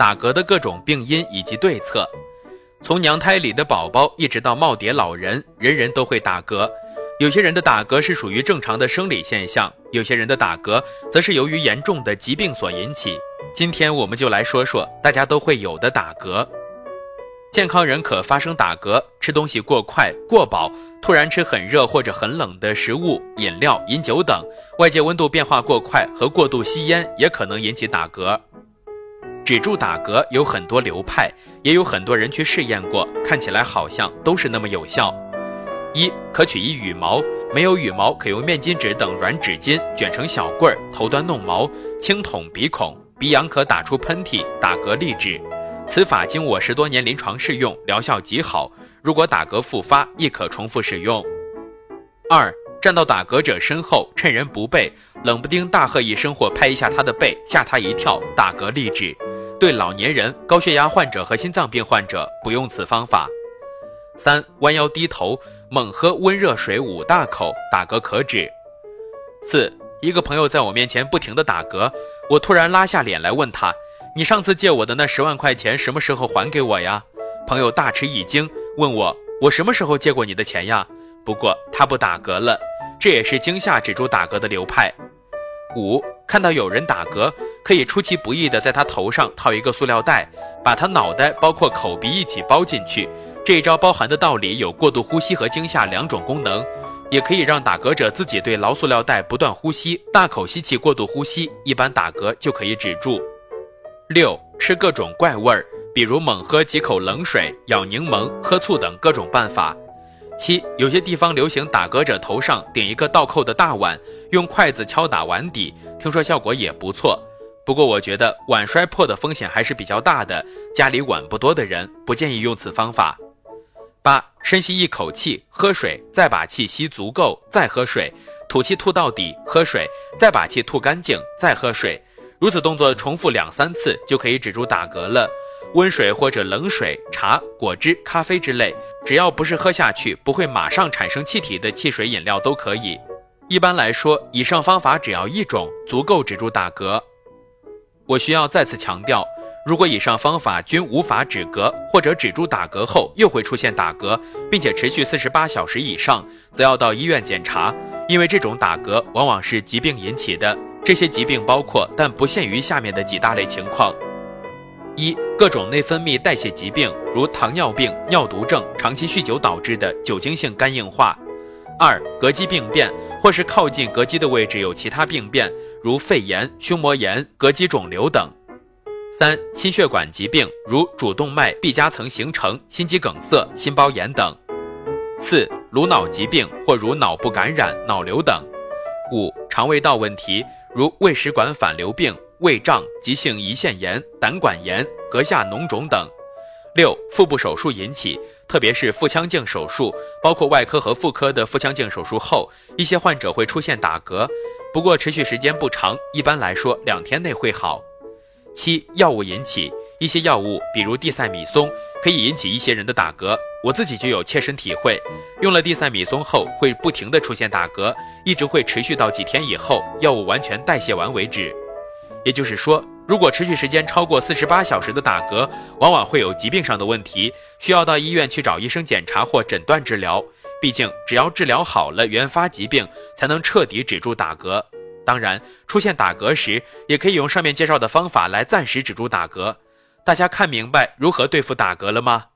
打嗝的各种病因以及对策。从娘胎里的宝宝一直到耄耋老人，人人都会打嗝。有些人的打嗝是属于正常的生理现象，有些人的打嗝则是由于严重的疾病所引起。今天我们就来说说大家都会有的打嗝。健康人可发生打嗝，吃东西过快、过饱，突然吃很热或者很冷的食物、饮料、饮酒等，外界温度变化过快和过度吸烟也可能引起打嗝。止住打嗝有很多流派，也有很多人去试验过，看起来好像都是那么有效。一可取一羽毛，没有羽毛可用面巾纸等软纸巾卷成小棍儿，头端弄毛，轻捅鼻孔，鼻痒可打出喷嚏，打嗝立止。此法经我十多年临床试用，疗效极好。如果打嗝复发，亦可重复使用。二，站到打嗝者身后，趁人不备，冷不丁大喝一声或拍一下他的背，吓他一跳，打嗝立止。对老年人、高血压患者和心脏病患者不用此方法。三，弯腰低头，猛喝温热水五大口，打嗝可止。四，一个朋友在我面前不停地打嗝，我突然拉下脸来问他。你上次借我的那十万块钱什么时候还给我呀？朋友大吃一惊，问我我什么时候借过你的钱呀？不过他不打嗝了，这也是惊吓止住打嗝的流派。五，看到有人打嗝，可以出其不意的在他头上套一个塑料袋，把他脑袋包括口鼻一起包进去。这一招包含的道理有过度呼吸和惊吓两种功能，也可以让打嗝者自己对牢塑料袋不断呼吸，大口吸气，过度呼吸，一般打嗝就可以止住。六吃各种怪味儿，比如猛喝几口冷水、咬柠檬、喝醋等各种办法。七有些地方流行打嗝者头上顶一个倒扣的大碗，用筷子敲打碗底，听说效果也不错。不过我觉得碗摔破的风险还是比较大的，家里碗不多的人不建议用此方法。八深吸一口气，喝水，再把气吸足够，再喝水，吐气吐到底，喝水，再把气吐干净，再喝水。如此动作重复两三次，就可以止住打嗝了。温水或者冷水、茶、果汁、咖啡之类，只要不是喝下去不会马上产生气体的汽水饮料都可以。一般来说，以上方法只要一种，足够止住打嗝。我需要再次强调，如果以上方法均无法止嗝，或者止住打嗝后又会出现打嗝，并且持续四十八小时以上，则要到医院检查，因为这种打嗝往往是疾病引起的。这些疾病包括，但不限于下面的几大类情况：一、各种内分泌代谢疾病，如糖尿病、尿毒症、长期酗酒导致的酒精性肝硬化；二、膈肌病变，或是靠近膈肌的位置有其他病变，如肺炎、胸膜炎、膈肌肿瘤等；三、心血管疾病，如主动脉壁夹层形成、心肌梗塞、心包炎等；四、颅脑疾病，或如脑部感染、脑瘤等；五、肠胃道问题。如胃食管反流病、胃胀、急性胰腺炎、胆管炎、膈下脓肿等；六、腹部手术引起，特别是腹腔镜手术，包括外科和妇科的腹腔镜手术后，一些患者会出现打嗝，不过持续时间不长，一般来说两天内会好。七、药物引起，一些药物，比如地塞米松，可以引起一些人的打嗝。我自己就有切身体会，用了地塞米松后会不停的出现打嗝，一直会持续到几天以后药物完全代谢完为止。也就是说，如果持续时间超过四十八小时的打嗝，往往会有疾病上的问题，需要到医院去找医生检查或诊断治疗。毕竟，只要治疗好了原发疾病，才能彻底止住打嗝。当然，出现打嗝时，也可以用上面介绍的方法来暂时止住打嗝。大家看明白如何对付打嗝了吗？